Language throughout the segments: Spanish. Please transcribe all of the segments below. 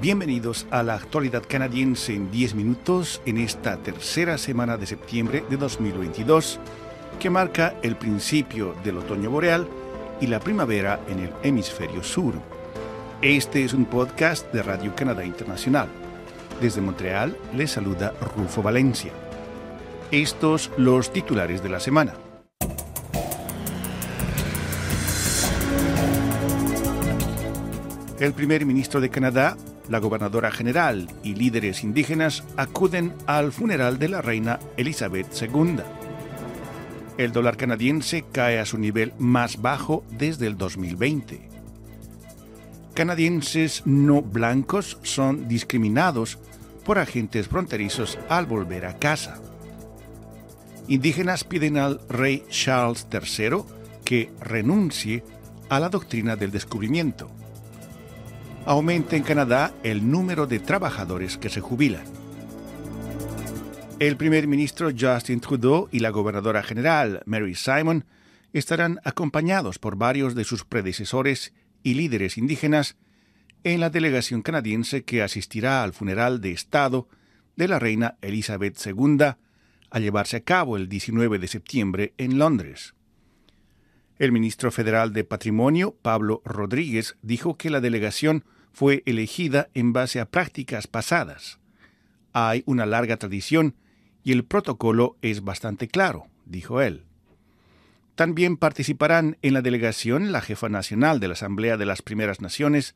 Bienvenidos a la actualidad canadiense en 10 minutos en esta tercera semana de septiembre de 2022, que marca el principio del otoño boreal y la primavera en el hemisferio sur. Este es un podcast de Radio Canadá Internacional. Desde Montreal les saluda Rufo Valencia. Estos los titulares de la semana. El primer ministro de Canadá la gobernadora general y líderes indígenas acuden al funeral de la reina Elizabeth II. El dólar canadiense cae a su nivel más bajo desde el 2020. Canadienses no blancos son discriminados por agentes fronterizos al volver a casa. Indígenas piden al rey Charles III que renuncie a la doctrina del descubrimiento aumenta en Canadá el número de trabajadores que se jubilan. El primer ministro Justin Trudeau y la gobernadora general Mary Simon estarán acompañados por varios de sus predecesores y líderes indígenas en la delegación canadiense que asistirá al funeral de Estado de la reina Elizabeth II a llevarse a cabo el 19 de septiembre en Londres. El ministro federal de Patrimonio, Pablo Rodríguez, dijo que la delegación fue elegida en base a prácticas pasadas. Hay una larga tradición y el protocolo es bastante claro, dijo él. También participarán en la delegación la jefa nacional de la Asamblea de las Primeras Naciones,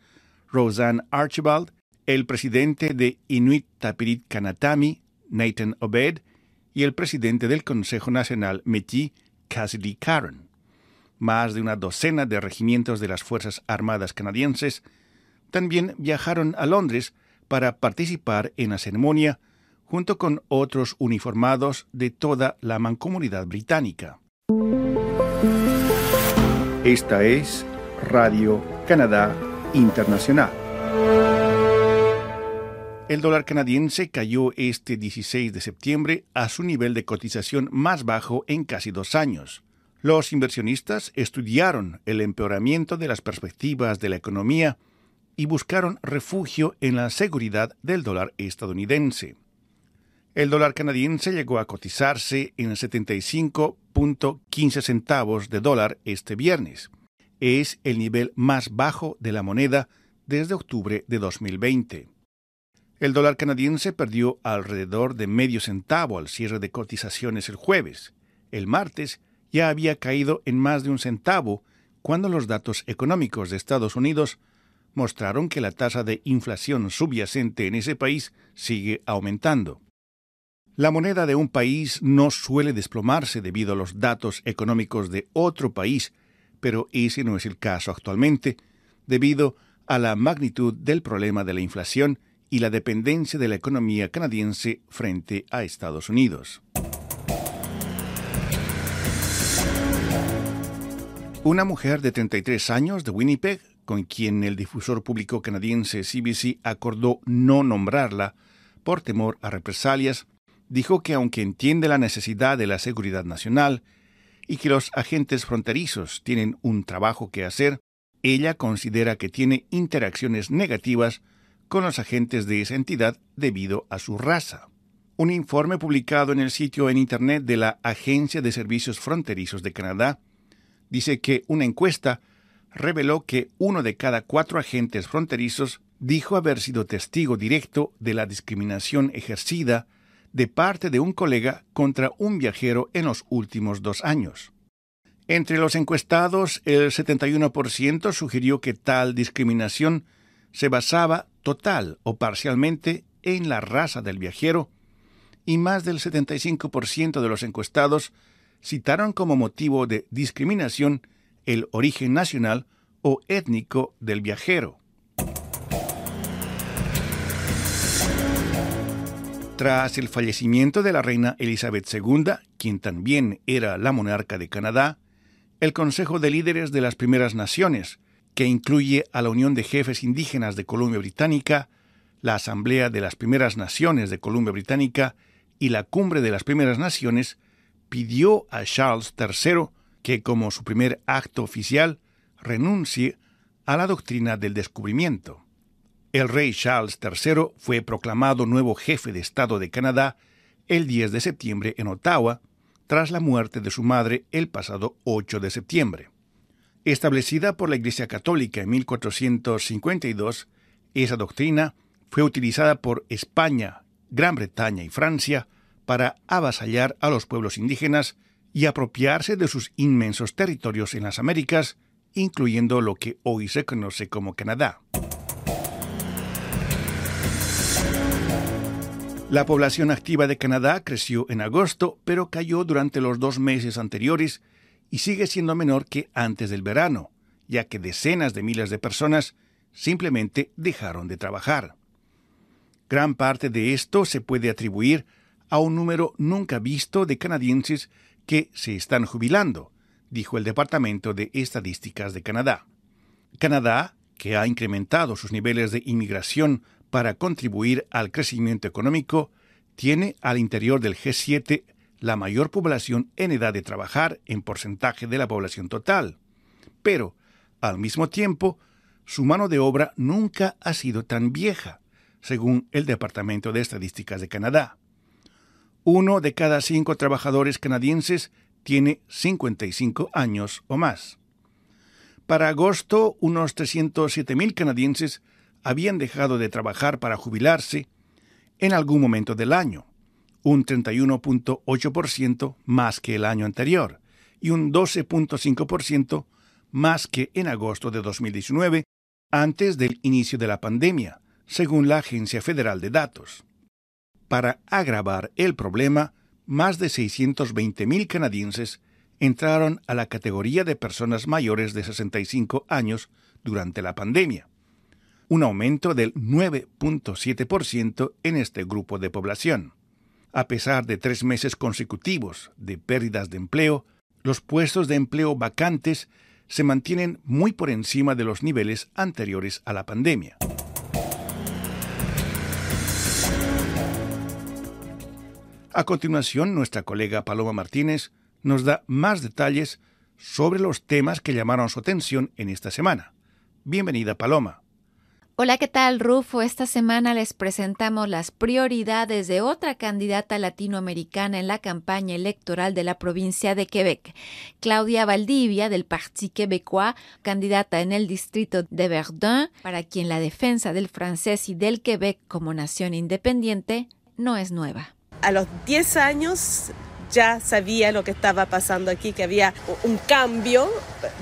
Roseanne Archibald, el presidente de Inuit Tapirit Kanatami, Nathan Obed, y el presidente del Consejo Nacional Métis, Cassidy Caron. Más de una docena de regimientos de las Fuerzas Armadas canadienses también viajaron a Londres para participar en la ceremonia junto con otros uniformados de toda la mancomunidad británica. Esta es Radio Canadá Internacional. El dólar canadiense cayó este 16 de septiembre a su nivel de cotización más bajo en casi dos años. Los inversionistas estudiaron el empeoramiento de las perspectivas de la economía y buscaron refugio en la seguridad del dólar estadounidense. El dólar canadiense llegó a cotizarse en 75.15 centavos de dólar este viernes. Es el nivel más bajo de la moneda desde octubre de 2020. El dólar canadiense perdió alrededor de medio centavo al cierre de cotizaciones el jueves. El martes ya había caído en más de un centavo cuando los datos económicos de Estados Unidos mostraron que la tasa de inflación subyacente en ese país sigue aumentando. La moneda de un país no suele desplomarse debido a los datos económicos de otro país, pero ese no es el caso actualmente, debido a la magnitud del problema de la inflación y la dependencia de la economía canadiense frente a Estados Unidos. Una mujer de 33 años de Winnipeg con quien el difusor público canadiense CBC acordó no nombrarla por temor a represalias, dijo que aunque entiende la necesidad de la seguridad nacional y que los agentes fronterizos tienen un trabajo que hacer, ella considera que tiene interacciones negativas con los agentes de esa entidad debido a su raza. Un informe publicado en el sitio en Internet de la Agencia de Servicios Fronterizos de Canadá dice que una encuesta reveló que uno de cada cuatro agentes fronterizos dijo haber sido testigo directo de la discriminación ejercida de parte de un colega contra un viajero en los últimos dos años. Entre los encuestados, el 71% sugirió que tal discriminación se basaba total o parcialmente en la raza del viajero, y más del 75% de los encuestados citaron como motivo de discriminación el origen nacional o étnico del viajero. Tras el fallecimiento de la reina Elizabeth II, quien también era la monarca de Canadá, el Consejo de Líderes de las Primeras Naciones, que incluye a la Unión de Jefes Indígenas de Columbia Británica, la Asamblea de las Primeras Naciones de Columbia Británica y la Cumbre de las Primeras Naciones, pidió a Charles III que como su primer acto oficial renuncie a la doctrina del descubrimiento. El rey Charles III fue proclamado nuevo jefe de Estado de Canadá el 10 de septiembre en Ottawa, tras la muerte de su madre el pasado 8 de septiembre. Establecida por la Iglesia Católica en 1452, esa doctrina fue utilizada por España, Gran Bretaña y Francia para avasallar a los pueblos indígenas y apropiarse de sus inmensos territorios en las Américas, incluyendo lo que hoy se conoce como Canadá. La población activa de Canadá creció en agosto, pero cayó durante los dos meses anteriores y sigue siendo menor que antes del verano, ya que decenas de miles de personas simplemente dejaron de trabajar. Gran parte de esto se puede atribuir a un número nunca visto de canadienses que se están jubilando, dijo el Departamento de Estadísticas de Canadá. Canadá, que ha incrementado sus niveles de inmigración para contribuir al crecimiento económico, tiene al interior del G7 la mayor población en edad de trabajar en porcentaje de la población total. Pero, al mismo tiempo, su mano de obra nunca ha sido tan vieja, según el Departamento de Estadísticas de Canadá. Uno de cada cinco trabajadores canadienses tiene 55 años o más. Para agosto, unos 307.000 canadienses habían dejado de trabajar para jubilarse en algún momento del año, un 31.8% más que el año anterior y un 12.5% más que en agosto de 2019, antes del inicio de la pandemia, según la Agencia Federal de Datos. Para agravar el problema, más de 620.000 canadienses entraron a la categoría de personas mayores de 65 años durante la pandemia, un aumento del 9.7% en este grupo de población. A pesar de tres meses consecutivos de pérdidas de empleo, los puestos de empleo vacantes se mantienen muy por encima de los niveles anteriores a la pandemia. A continuación, nuestra colega Paloma Martínez nos da más detalles sobre los temas que llamaron su atención en esta semana. Bienvenida, Paloma. Hola, ¿qué tal, Rufo? Esta semana les presentamos las prioridades de otra candidata latinoamericana en la campaña electoral de la provincia de Quebec, Claudia Valdivia, del Parti Québécois, candidata en el distrito de Verdun, para quien la defensa del francés y del Quebec como nación independiente no es nueva. A los 10 años ya sabía lo que estaba pasando aquí, que había un cambio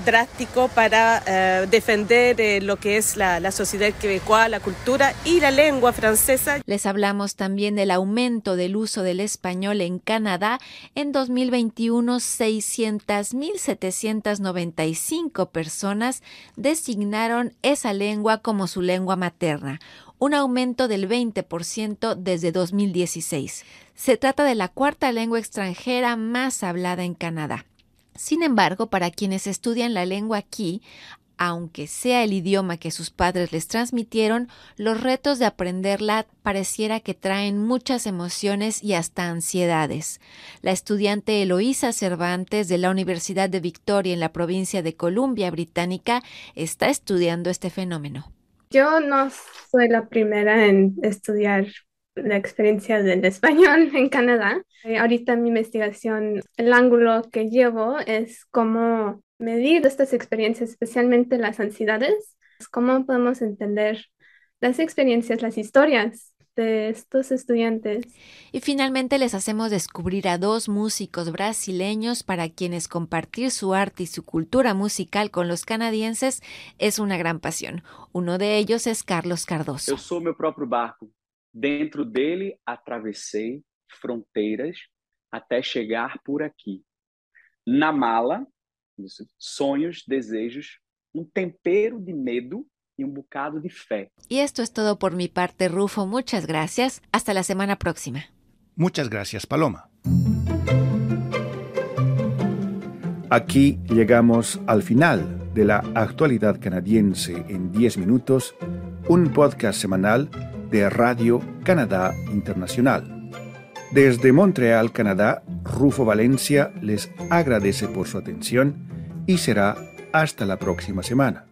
drástico para eh, defender eh, lo que es la, la sociedad quebecoa, la cultura y la lengua francesa. Les hablamos también del aumento del uso del español en Canadá. En 2021, 600.795 personas designaron esa lengua como su lengua materna un aumento del 20% desde 2016. Se trata de la cuarta lengua extranjera más hablada en Canadá. Sin embargo, para quienes estudian la lengua aquí, aunque sea el idioma que sus padres les transmitieron, los retos de aprenderla pareciera que traen muchas emociones y hasta ansiedades. La estudiante Eloísa Cervantes de la Universidad de Victoria en la provincia de Columbia Británica está estudiando este fenómeno. Yo no soy la primera en estudiar la experiencia del español en Canadá. Eh, ahorita mi investigación, el ángulo que llevo es cómo medir estas experiencias, especialmente las ansiedades, cómo podemos entender las experiencias, las historias de estos estudiantes. Y finalmente les hacemos descubrir a dos músicos brasileños para quienes compartir su arte y su cultura musical con los canadienses es una gran pasión. Uno de ellos es Carlos Cardoso. Yo soy mi propio barco. Dentro dele atravessei fronteiras até chegar por aqui. Na mala, sonhos, desejos, um tempero de medo y un bocado de fe. Y esto es todo por mi parte, Rufo. Muchas gracias. Hasta la semana próxima. Muchas gracias, Paloma. Aquí llegamos al final de la actualidad canadiense en 10 minutos, un podcast semanal de Radio Canadá Internacional. Desde Montreal, Canadá, Rufo Valencia les agradece por su atención y será hasta la próxima semana.